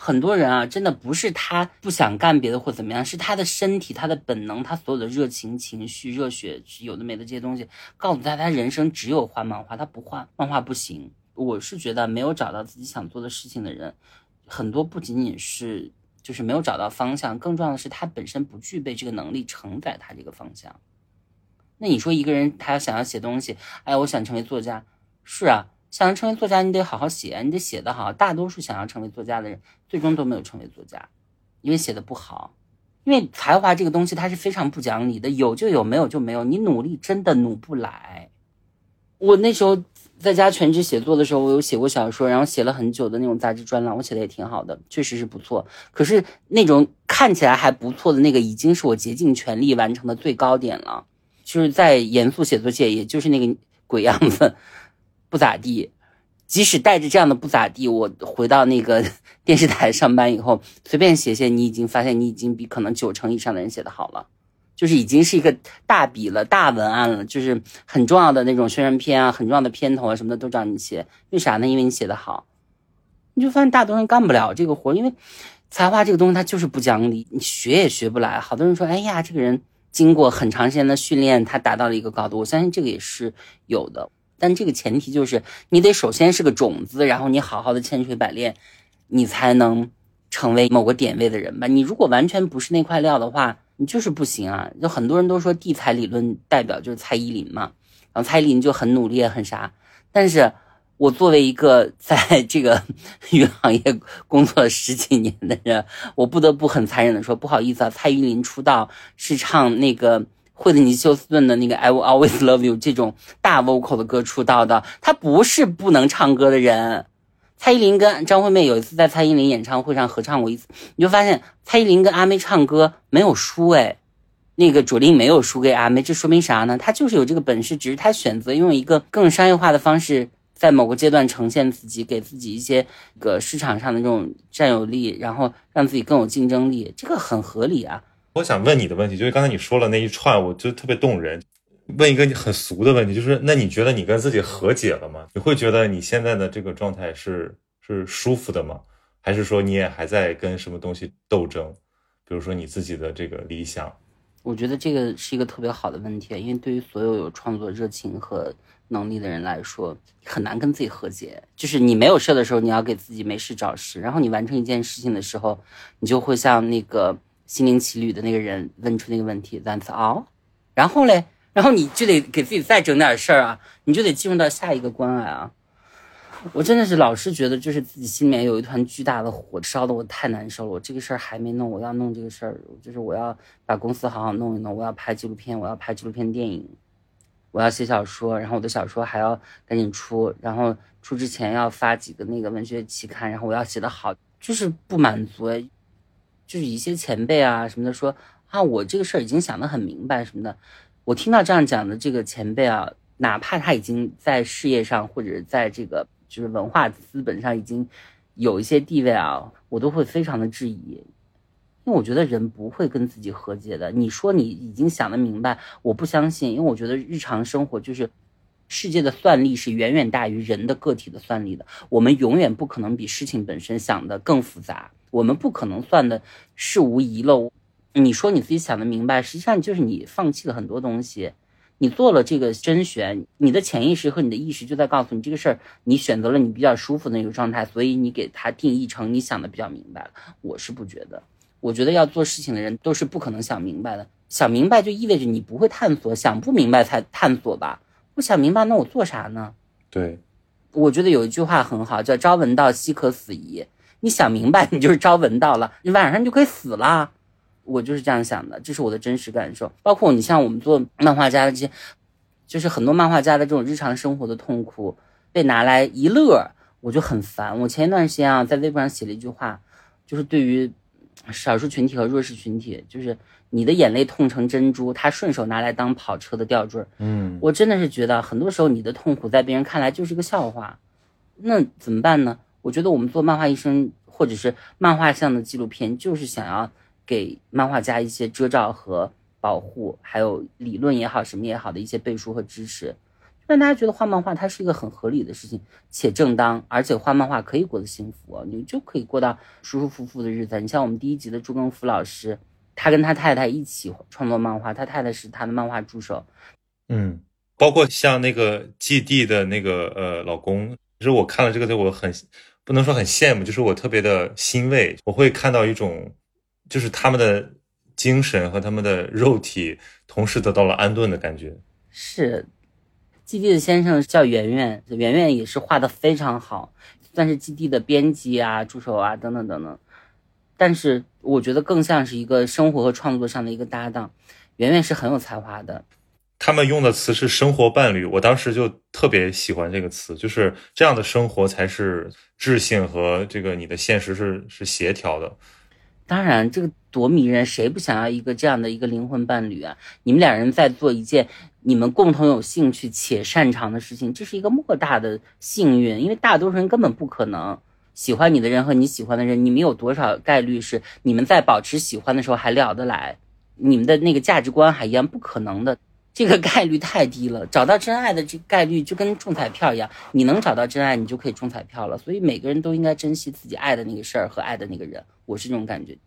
很多人啊，真的不是他不想干别的或怎么样，是他的身体、他的本能、他所有的热情、情绪、热血，有的没的这些东西，告诉他，他人生只有画漫画，他不画漫画不行。我是觉得没有找到自己想做的事情的人，很多不仅仅是就是没有找到方向，更重要的是他本身不具备这个能力承载他这个方向。那你说一个人他要想要写东西，哎，我想成为作家，是啊。想要成为作家，你得好好写，你得写得好。大多数想要成为作家的人，最终都没有成为作家，因为写的不好。因为才华这个东西，它是非常不讲理的，有就有，没有就没有。你努力真的努不来。我那时候在家全职写作的时候，我有写过小说，然后写了很久的那种杂志专栏，我写的也挺好的，确实是不错。可是那种看起来还不错的那个，已经是我竭尽全力完成的最高点了。就是在严肃写作界，也就是那个鬼样子。不咋地，即使带着这样的不咋地，我回到那个 电视台上班以后，随便写写，你已经发现你已经比可能九成以上的人写的好了，就是已经是一个大笔了、大文案了，就是很重要的那种宣传片啊、很重要的片头啊什么的都找你写，为啥呢？因为你写的好，你就发现大多数人干不了这个活，因为才华这个东西它就是不讲理，你学也学不来。好多人说，哎呀，这个人经过很长时间的训练，他达到了一个高度，我相信这个也是有的。但这个前提就是，你得首先是个种子，然后你好好的千锤百炼，你才能成为某个点位的人吧。你如果完全不是那块料的话，你就是不行啊。就很多人都说地才理论代表就是蔡依林嘛，然后蔡依林就很努力很啥。但是我作为一个在 这个娱乐行业工作十几年的人，我不得不很残忍的说，不好意思啊，蔡依林出道是唱那个。惠特尼休斯顿的那个 I Will Always Love You 这种大 vocal 的歌出道的，他不是不能唱歌的人。蔡依林跟张惠妹有一次在蔡依林演唱会上合唱过一次，你就发现蔡依林跟阿妹唱歌没有输哎，那个卓林没有输给阿妹，这说明啥呢？他就是有这个本事，只是他选择用一个更商业化的方式，在某个阶段呈现自己，给自己一些个市场上的这种占有力，然后让自己更有竞争力，这个很合理啊。我想问你的问题，就是刚才你说了那一串，我觉得特别动人。问一个你很俗的问题，就是那你觉得你跟自己和解了吗？你会觉得你现在的这个状态是是舒服的吗？还是说你也还在跟什么东西斗争？比如说你自己的这个理想？我觉得这个是一个特别好的问题，因为对于所有有创作热情和能力的人来说，很难跟自己和解。就是你没有事的时候，你要给自己没事找事；然后你完成一件事情的时候，你就会像那个。心灵奇旅的那个人问出那个问题，That's all，然后嘞，然后你就得给自己再整点事儿啊，你就得进入到下一个关来啊。我真的是老是觉得，就是自己心里面有一团巨大的火，烧的我太难受了。我这个事儿还没弄，我要弄这个事儿，就是我要把公司好好弄一弄，我要拍纪录片，我要拍纪录片电影，我要写小说，然后我的小说还要赶紧出，然后出之前要发几个那个文学期刊，然后我要写的好，就是不满足就是一些前辈啊什么的说啊，我这个事儿已经想得很明白什么的。我听到这样讲的这个前辈啊，哪怕他已经在事业上或者在这个就是文化资本上已经有一些地位啊，我都会非常的质疑，因为我觉得人不会跟自己和解的。你说你已经想得明白，我不相信，因为我觉得日常生活就是世界的算力是远远大于人的个体的算力的，我们永远不可能比事情本身想的更复杂。我们不可能算的事无遗漏。你说你自己想的明白，实际上就是你放弃了很多东西，你做了这个甄选，你的潜意识和你的意识就在告诉你这个事儿，你选择了你比较舒服的那个状态，所以你给它定义成你想的比较明白了。我是不觉得，我觉得要做事情的人都是不可能想明白的，想明白就意味着你不会探索，想不明白才探索吧。我想明白，那我做啥呢？对，我觉得有一句话很好，叫“朝闻道，夕可死矣”。你想明白，你就是招蚊到了，你晚上就可以死了。我就是这样想的，这是我的真实感受。包括你像我们做漫画家的这些，就是很多漫画家的这种日常生活的痛苦被拿来一乐，我就很烦。我前一段时间啊，在微博上写了一句话，就是对于少数群体和弱势群体，就是你的眼泪痛成珍珠，他顺手拿来当跑车的吊坠。嗯，我真的是觉得，很多时候你的痛苦在别人看来就是个笑话，那怎么办呢？我觉得我们做漫画医生或者是漫画向的纪录片，就是想要给漫画家一些遮罩和保护，还有理论也好，什么也好的一些背书和支持，让大家觉得画漫画它是一个很合理的事情，且正当，而且画漫画可以过得幸福，你就可以过到舒舒服服的日子。你像我们第一集的朱更福老师，他跟他太太一起创作漫画，他太太是他的漫画助手。嗯，包括像那个基地的那个呃老公，其实我看了这个对我很。不能说很羡慕，就是我特别的欣慰。我会看到一种，就是他们的精神和他们的肉体同时得到了安顿的感觉。是，基地的先生叫圆圆，圆圆也是画的非常好，算是基地的编辑啊、助手啊等等等等。但是我觉得更像是一个生活和创作上的一个搭档。圆圆是很有才华的。他们用的词是“生活伴侣”，我当时就特别喜欢这个词，就是这样的生活才是智性和这个你的现实是是协调的。当然，这个多迷人，谁不想要一个这样的一个灵魂伴侣啊？你们两人在做一件你们共同有兴趣且擅长的事情，这是一个莫大的幸运，因为大多数人根本不可能喜欢你的人和你喜欢的人，你们有多少概率是你们在保持喜欢的时候还聊得来，你们的那个价值观还一样，不可能的。这个概率太低了，找到真爱的这概率就跟中彩票一样，你能找到真爱，你就可以中彩票了。所以每个人都应该珍惜自己爱的那个事儿和爱的那个人，我是这种感觉。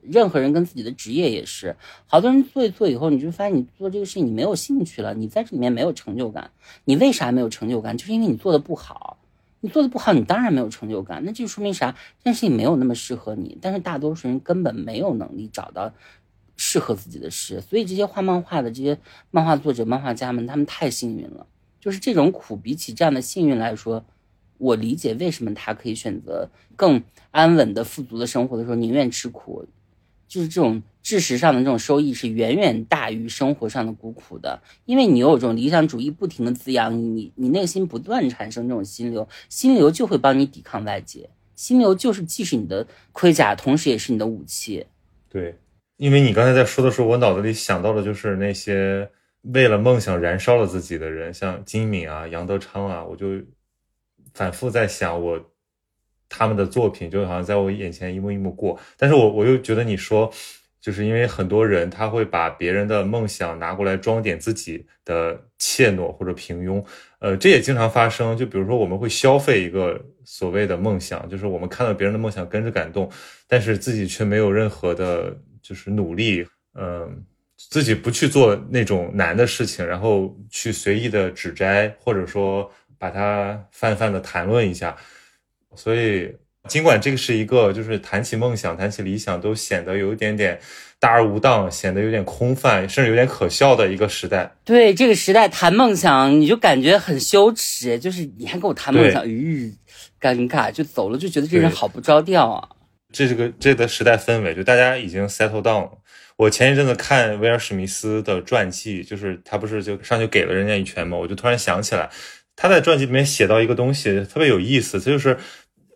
任何人跟自己的职业也是，好多人做一做以后，你就发现你做这个事情你没有兴趣了，你在这里面没有成就感。你为啥没有成就感？就是因为你做的不好，你做的不好，你当然没有成就感。那就说明啥？这件事情没有那么适合你。但是大多数人根本没有能力找到。适合自己的事，所以这些画漫画的这些漫画作者、漫画家们，他们太幸运了。就是这种苦，比起这样的幸运来说，我理解为什么他可以选择更安稳的、富足的生活的时候，宁愿吃苦。就是这种知识上的这种收益是远远大于生活上的孤苦的，因为你有这种理想主义不停的滋养，你你内心不断产生这种心流，心流就会帮你抵抗外界，心流就是既是你的盔甲，同时也是你的武器。对。因为你刚才在说的时候，我脑子里想到的就是那些为了梦想燃烧了自己的人，像金敏啊、杨德昌啊，我就反复在想，我他们的作品就好像在我眼前一幕一幕过。但是我我又觉得你说，就是因为很多人他会把别人的梦想拿过来装点自己的怯懦或者平庸，呃，这也经常发生。就比如说我们会消费一个所谓的梦想，就是我们看到别人的梦想跟着感动，但是自己却没有任何的。就是努力，嗯，自己不去做那种难的事情，然后去随意的指摘，或者说把它泛泛的谈论一下。所以，尽管这个是一个，就是谈起梦想、谈起理想，都显得有一点点大而无当，显得有点空泛，甚至有点可笑的一个时代。对这个时代谈梦想，你就感觉很羞耻，就是你还跟我谈梦想，吁，尴尬，就走了，就觉得这人好不着调啊。这是个这个时代氛围，就大家已经 settle down 了。我前一阵子看威尔史密斯的传记，就是他不是就上去给了人家一拳吗？我就突然想起来，他在传记里面写到一个东西特别有意思，这就是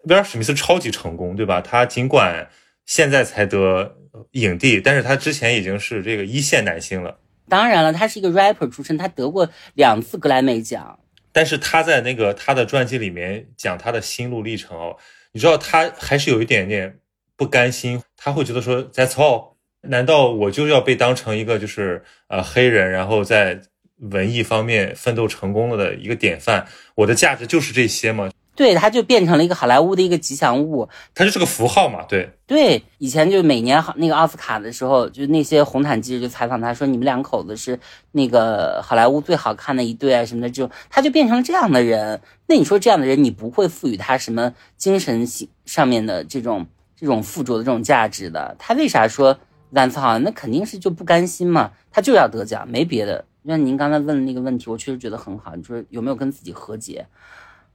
威尔史密斯超级成功，对吧？他尽管现在才得影帝，但是他之前已经是这个一线男星了。当然了，他是一个 rapper 出身，他得过两次格莱美奖。但是他在那个他的传记里面讲他的心路历程哦，你知道他还是有一点点。不甘心，他会觉得说，That's all？难道我就要被当成一个就是呃黑人，然后在文艺方面奋斗成功了的一个典范？我的价值就是这些吗？对，他就变成了一个好莱坞的一个吉祥物，他就是个符号嘛。对对，以前就每年好那个奥斯卡的时候，就那些红毯记者就采访他说，你们两口子是那个好莱坞最好看的一对啊什么的，这种他就变成了这样的人。那你说这样的人，你不会赋予他什么精神性上面的这种？这种附着的这种价值的，他为啥说单词好，那肯定是就不甘心嘛，他就要得奖，没别的。像您刚才问的那个问题，我确实觉得很好。你说有没有跟自己和解？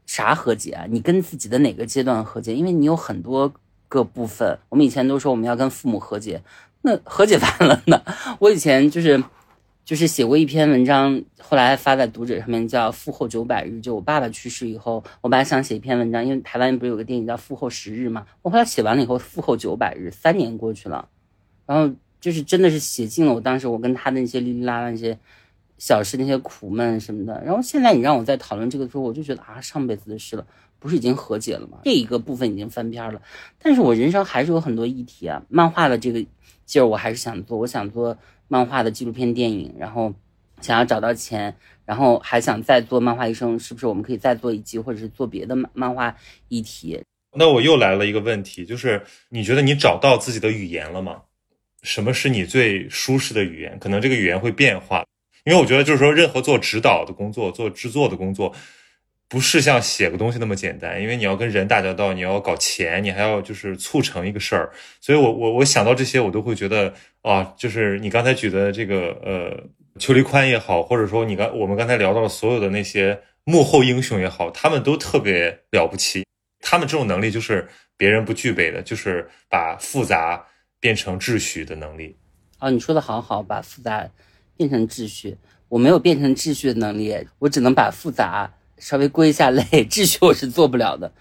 啥和解啊？你跟自己的哪个阶段和解？因为你有很多个部分。我们以前都说我们要跟父母和解，那和解完了呢？我以前就是就是写过一篇文章，后来发在读者上面，叫《父后九百日》。就我爸爸去世以后，我本来想写一篇文章，因为台湾不是有个电影叫《父后十日》嘛？我后来写完了以后，父后九百日，三年过去了，然后就是真的是写尽了我当时我跟他的那些哩哩啦啦那些。小事那些苦闷什么的，然后现在你让我再讨论这个的时候，我就觉得啊，上辈子的事了，不是已经和解了吗？这一个部分已经翻篇了，但是我人生还是有很多议题啊。漫画的这个劲儿我还是想做，我想做漫画的纪录片电影，然后想要找到钱，然后还想再做漫画医生，是不是我们可以再做一季，或者是做别的漫漫画议题？那我又来了一个问题，就是你觉得你找到自己的语言了吗？什么是你最舒适的语言？可能这个语言会变化。因为我觉得，就是说，任何做指导的工作、做制作的工作，不是像写个东西那么简单。因为你要跟人打交道，你要搞钱，你还要就是促成一个事儿。所以，我我我想到这些，我都会觉得啊，就是你刚才举的这个呃，邱立宽也好，或者说你刚我们刚才聊到的所有的那些幕后英雄也好，他们都特别了不起。他们这种能力就是别人不具备的，就是把复杂变成秩序的能力。啊，你说的好好，把复杂。变成秩序，我没有变成秩序的能力，我只能把复杂稍微归一下类，秩序我是做不了的。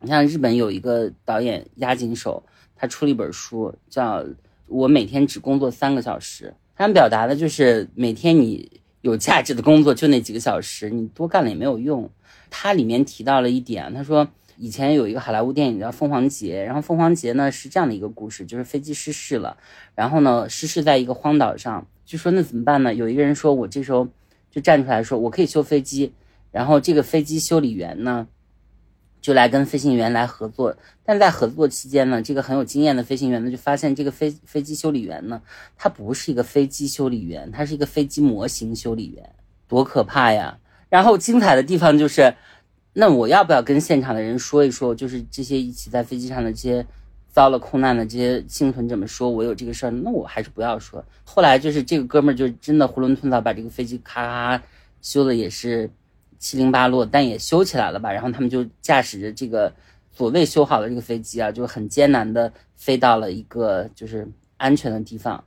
你像日本有一个导演押井守，他出了一本书，叫《我每天只工作三个小时》，他表达的就是每天你有价值的工作就那几个小时，你多干了也没有用。他里面提到了一点，他说以前有一个好莱坞电影叫《凤凰节》，然后凤凰节呢是这样的一个故事，就是飞机失事了，然后呢失事在一个荒岛上。就说那怎么办呢？有一个人说，我这时候就站出来说，我可以修飞机。然后这个飞机修理员呢，就来跟飞行员来合作。但在合作期间呢，这个很有经验的飞行员呢，就发现这个飞飞机修理员呢，他不是一个飞机修理员，他是一个飞机模型修理员，多可怕呀！然后精彩的地方就是，那我要不要跟现场的人说一说，就是这些一起在飞机上的这些。遭了空难的这些幸存者们说：“我有这个事儿，那我还是不要说。”后来就是这个哥们儿就真的囫囵吞枣把这个飞机咔咔修的也是七零八落，但也修起来了吧？然后他们就驾驶着这个所谓修好的这个飞机啊，就很艰难的飞到了一个就是安全的地方。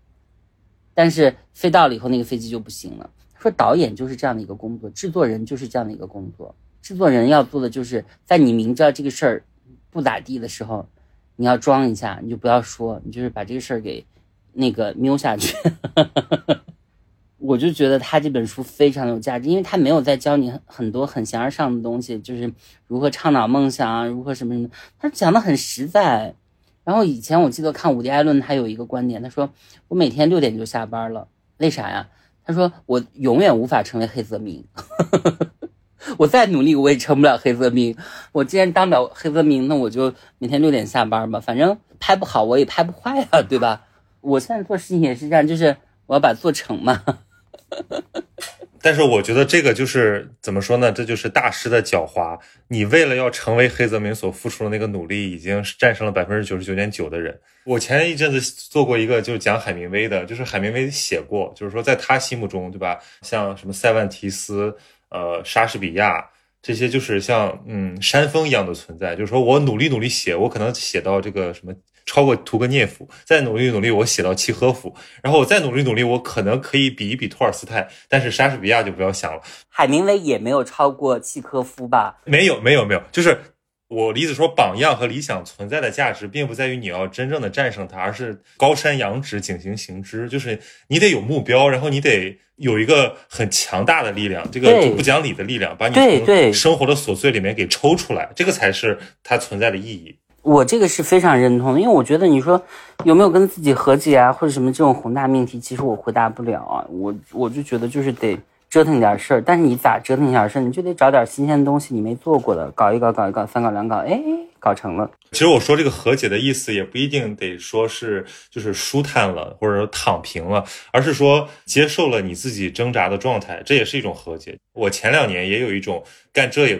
但是飞到了以后，那个飞机就不行了。说导演就是这样的一个工作，制作人就是这样的一个工作。制作人要做的就是在你明知道这个事儿不咋地的时候。你要装一下，你就不要说，你就是把这个事儿给那个瞄下去。我就觉得他这本书非常有价值，因为他没有在教你很多很形而上的东西，就是如何倡导梦想啊，如何什么什么，他讲的很实在。然后以前我记得看伍迪·艾伦，他有一个观点，他说我每天六点就下班了，为啥呀？他说我永远无法成为黑泽明。我再努力，我也成不了黑泽明。我既然当不了黑泽明，那我就每天六点下班吧。反正拍不好，我也拍不坏啊，对吧？我现在做事情也是这样，就是我要把做成嘛。但是我觉得这个就是怎么说呢？这就是大师的狡猾。你为了要成为黑泽明所付出的那个努力，已经是战胜了百分之九十九点九的人。我前一阵子做过一个，就是讲海明威的，就是海明威写过，就是说在他心目中，对吧？像什么塞万提斯。呃，莎士比亚这些就是像嗯山峰一样的存在，就是说我努力努力写，我可能写到这个什么超过屠格涅夫，再努力努力我写到契诃夫，然后我再努力努力，我可能可以比一比托尔斯泰，但是莎士比亚就不要想了。海明威也没有超过契诃夫吧？没有没有没有，就是我的意思说，榜样和理想存在的价值，并不在于你要真正的战胜它，而是高山仰止，景行行之，就是你得有目标，然后你得。有一个很强大的力量，这个不讲理的力量，把你从生活的琐碎里面给抽出来，这个才是它存在的意义。我这个是非常认同的，因为我觉得你说有没有跟自己和解啊，或者什么这种宏大命题，其实我回答不了啊。我我就觉得就是得折腾点事儿，但是你咋折腾点事儿，你就得找点新鲜的东西，你没做过的，搞一搞，搞一搞，三搞两搞，哎。搞成了。其实我说这个和解的意思，也不一定得说是就是舒坦了，或者说躺平了，而是说接受了你自己挣扎的状态，这也是一种和解。我前两年也有一种干这也。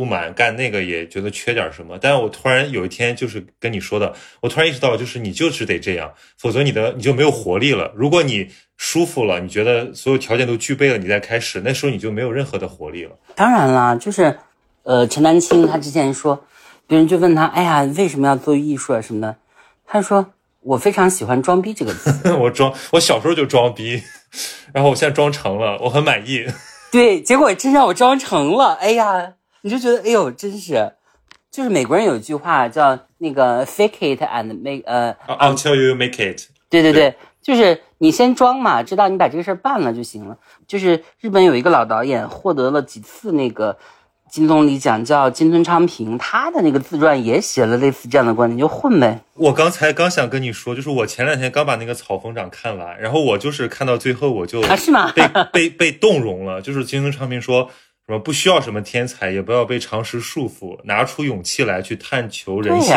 不满，干那个也觉得缺点什么。但是我突然有一天就是跟你说的，我突然意识到，就是你就是得这样，否则你的你就没有活力了。如果你舒服了，你觉得所有条件都具备了，你再开始，那时候你就没有任何的活力了。当然啦，就是呃，陈丹青他之前说，别人就问他，哎呀，为什么要做艺术啊什么的，他说我非常喜欢“装逼”这个词。我装，我小时候就装逼，然后我现在装成了，我很满意。对，结果真让我装成了，哎呀，你就觉得，哎呦，真是，就是美国人有一句话叫那个 “fake it and make” 呃 until you make it。对对对，就是你先装嘛，知道你把这个事儿办了就行了。就是日本有一个老导演获得了几次那个金棕榈奖，叫金村昌平，他的那个自传也写了类似这样的观点，就混呗。我刚才刚想跟你说，就是我前两天刚把那个《草风长》看完，然后我就是看到最后我就啊是吗？被被被动容了。就是金村昌平说什么不需要什么天才，也不要被常识束缚，拿出勇气来去探求人性，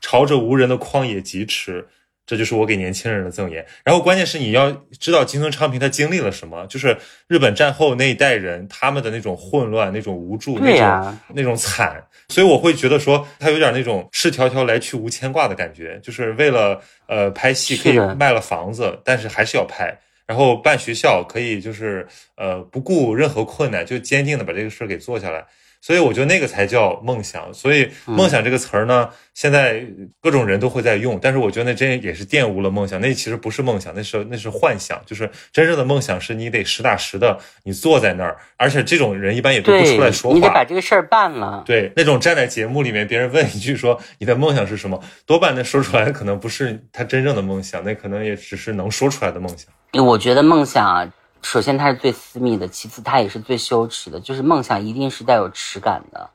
朝着无人的旷野疾驰。这就是我给年轻人的赠言。然后关键是你要知道金村昌平他经历了什么，就是日本战后那一代人他们的那种混乱、那种无助、那种那种惨。所以我会觉得说他有点那种赤条条来去无牵挂的感觉，就是为了呃拍戏可以卖了房子，但是还是要拍。然后办学校可以就是呃不顾任何困难，就坚定的把这个事儿给做下来。所以我觉得那个才叫梦想。所以梦想这个词儿呢，现在各种人都会在用，但是我觉得那真也是玷污了梦想。那其实不是梦想，那是那是幻想。就是真正的梦想是你得实打实的，你坐在那儿，而且这种人一般也都不出来说话。你得把这个事儿办了。对，那种站在节目里面，别人问一句说你的梦想是什么，多半那说出来可能不是他真正的梦想，那可能也只是能说出来的梦想。我觉得梦想啊。首先，它是最私密的；其次，它也是最羞耻的。就是梦想一定是带有耻感的，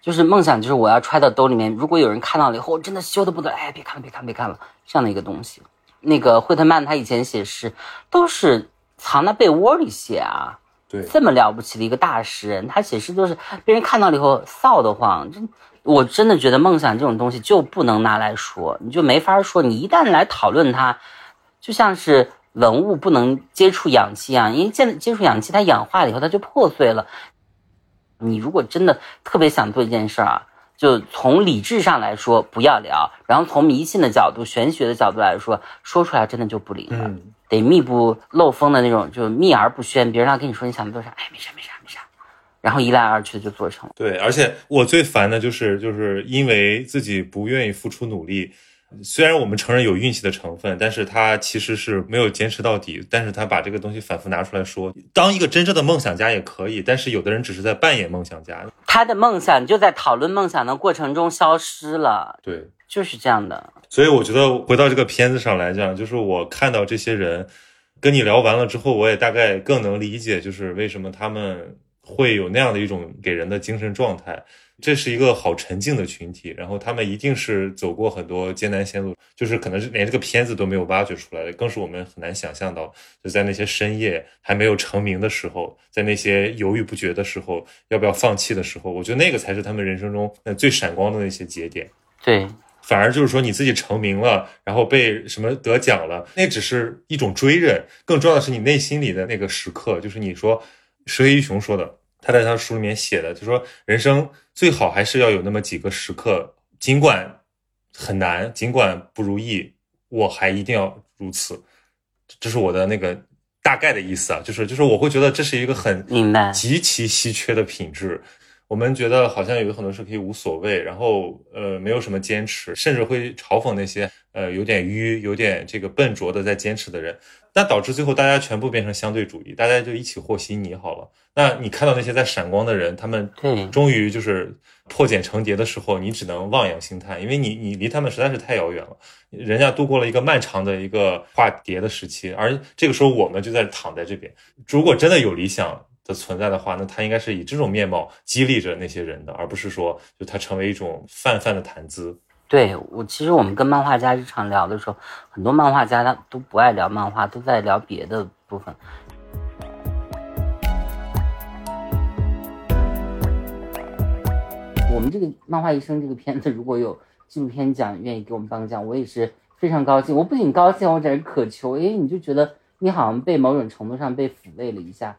就是梦想就是我要揣到兜里面，如果有人看到了以后，我真的羞得不得，哎，别看了，别看，别看了，这样的一个东西。那个惠特曼他以前写诗都是藏在被窝里写啊，对，这么了不起的一个大诗人，他写诗都是被人看到了以后臊得慌。真，我真的觉得梦想这种东西就不能拿来说，你就没法说。你一旦来讨论它，就像是。文物不能接触氧气啊，因为接接触氧气，它氧化了以后，它就破碎了。你如果真的特别想做一件事儿啊，就从理智上来说不要聊，然后从迷信的角度、玄学的角度来说，说出来真的就不灵了，得密不漏风的那种，就秘而不宣。别人要跟你说你想做啥，哎，没啥没啥没啥，然后一来二去的就做成了。对，而且我最烦的就是，就是因为自己不愿意付出努力。虽然我们承认有运气的成分，但是他其实是没有坚持到底。但是他把这个东西反复拿出来说，当一个真正的梦想家也可以。但是有的人只是在扮演梦想家，他的梦想就在讨论梦想的过程中消失了。对，就是这样的。所以我觉得回到这个片子上来讲，就是我看到这些人跟你聊完了之后，我也大概更能理解，就是为什么他们会有那样的一种给人的精神状态。这是一个好沉静的群体，然后他们一定是走过很多艰难险阻，就是可能是连这个片子都没有挖掘出来的，更是我们很难想象到，就在那些深夜还没有成名的时候，在那些犹豫不决的时候，要不要放弃的时候，我觉得那个才是他们人生中那最闪光的那些节点。对，反而就是说你自己成名了，然后被什么得奖了，那只是一种追认，更重要的是你内心里的那个时刻，就是你说石黑一雄说的。他在他书里面写的，就说人生最好还是要有那么几个时刻，尽管很难，尽管不如意，我还一定要如此。这是我的那个大概的意思啊，就是就是我会觉得这是一个很明白极其稀缺的品质。我们觉得好像有很多事可以无所谓，然后呃没有什么坚持，甚至会嘲讽那些呃有点迂、有点这个笨拙的在坚持的人。那导致最后大家全部变成相对主义，大家就一起和稀泥好了。那你看到那些在闪光的人，他们终于就是破茧成蝶的时候，你只能望洋兴叹，因为你你离他们实在是太遥远了。人家度过了一个漫长的一个化蝶的时期，而这个时候我们就在躺在这边。如果真的有理想的存在的话，那他应该是以这种面貌激励着那些人的，而不是说就他成为一种泛泛的谈资。对我，其实我们跟漫画家日常聊的时候，很多漫画家他都不爱聊漫画，都在聊别的部分。我们这个《漫画医生》这个片子，如果有纪录片奖愿意给我们颁个奖，我也是非常高兴。我不仅高兴，我简直渴求，因为你就觉得你好像被某种程度上被抚慰了一下。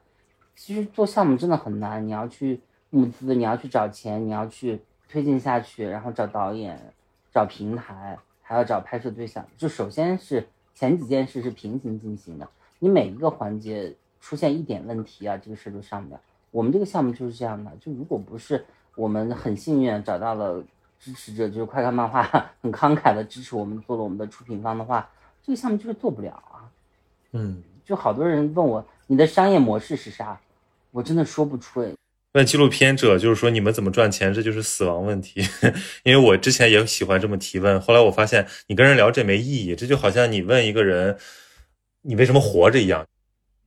其实做项目真的很难，你要去募资，你要去找钱，你要去推进下去，然后找导演、找平台，还要找拍摄对象。就首先是前几件事是平行进行的，你每一个环节出现一点问题啊，这个事就上不了。我们这个项目就是这样的，就如果不是我们很幸运找到了支持者，就是快看漫画很慷慨的支持我们做了我们的出品方的话，这个项目就是做不了啊。嗯，就好多人问我你的商业模式是啥，我真的说不出来。问纪录片者就是说你们怎么赚钱，这就是死亡问题。因为我之前也喜欢这么提问，后来我发现你跟人聊这没意义，这就好像你问一个人你为什么活着一样。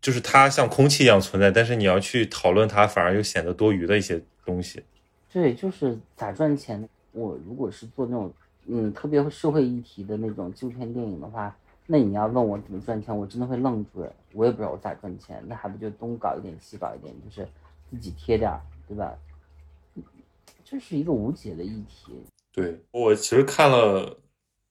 就是它像空气一样存在，但是你要去讨论它，反而又显得多余的一些东西。对，就是咋赚钱。我如果是做那种嗯特别社会议题的那种纪录片电影的话，那你要问我怎么赚钱，我真的会愣住。我也不知道我咋赚钱，那还不就东搞一点西搞一点，就是自己贴点儿，对吧？这是一个无解的议题。对我其实看了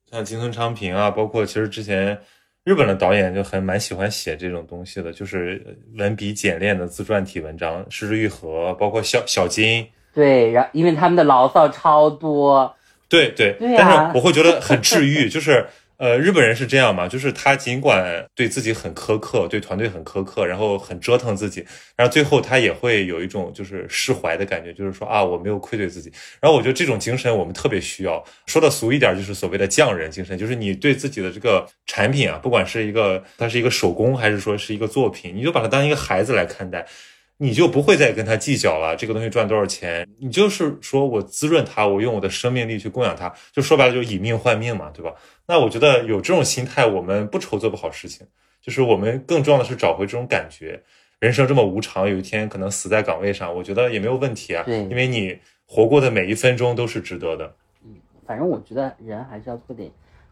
像金村昌平啊，包括其实之前。日本的导演就很蛮喜欢写这种东西的，就是文笔简练的自传体文章，失之愈合，包括小小金，对，然因为他们的牢骚超多，对对，但是我会觉得很治愈，就是。呃，日本人是这样嘛，就是他尽管对自己很苛刻，对团队很苛刻，然后很折腾自己，然后最后他也会有一种就是释怀的感觉，就是说啊，我没有愧对自己。然后我觉得这种精神我们特别需要。说的俗一点，就是所谓的匠人精神，就是你对自己的这个产品啊，不管是一个它是一个手工，还是说是一个作品，你就把它当一个孩子来看待。你就不会再跟他计较了，这个东西赚多少钱？你就是说我滋润它，我用我的生命力去供养它，就说白了就是以命换命嘛，对吧？那我觉得有这种心态，我们不愁做不好事情，就是我们更重要的是找回这种感觉。人生这么无常，有一天可能死在岗位上，我觉得也没有问题啊。对，因为你活过的每一分钟都是值得的。嗯，反正我觉得人还是要做点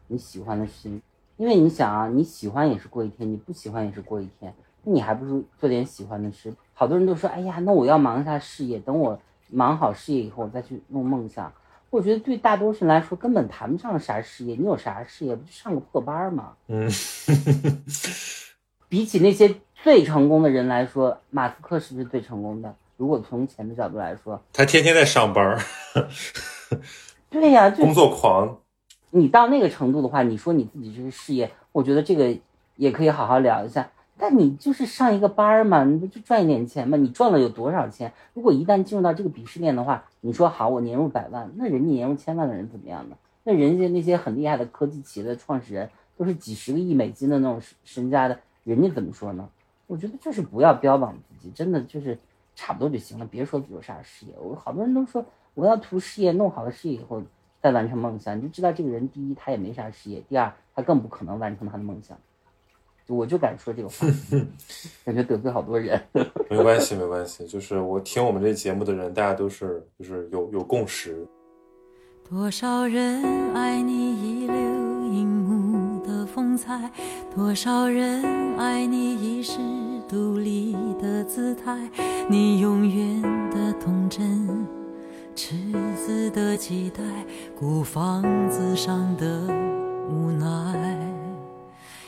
你喜欢的事情，因为你想啊，你喜欢也是过一天，你不喜欢也是过一天。你还不如做点喜欢的事。好多人都说：“哎呀，那我要忙一下事业，等我忙好事业以后，我再去弄梦想。”我觉得对大多数人来说，根本谈不上啥事业。你有啥事业？不就上个破班吗？嗯。比起那些最成功的人来说，马斯克是不是最成功的？如果从钱的角度来说，他天天在上班。对呀，工作狂。你到那个程度的话，你说你自己这个事业，我觉得这个也可以好好聊一下。但你就是上一个班嘛，你不就赚一点钱嘛？你赚了有多少钱？如果一旦进入到这个鄙视链的话，你说好，我年入百万，那人家年入千万的人怎么样呢？那人家那些很厉害的科技企业的创始人，都是几十个亿美金的那种身家的，人家怎么说呢？我觉得就是不要标榜自己，真的就是差不多就行了，别说有啥事业。我好多人都说我要图事业，弄好了事业以后再完成梦想，你就知道这个人第一他也没啥事业，第二他更不可能完成他的梦想。我就敢说这个话，感觉得罪好多人。没关系，没关系，就是我听我们这节目的人，大家都是就是有有共识。多少人爱你一流荧幕的风采，多少人爱你遗世独立的姿态，你永远的童真，赤子的期待，孤芳自赏的无奈。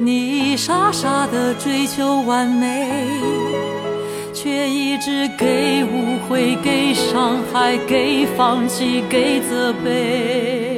你傻傻的追求完美，却一直给误会、给伤害、给放弃、给责备。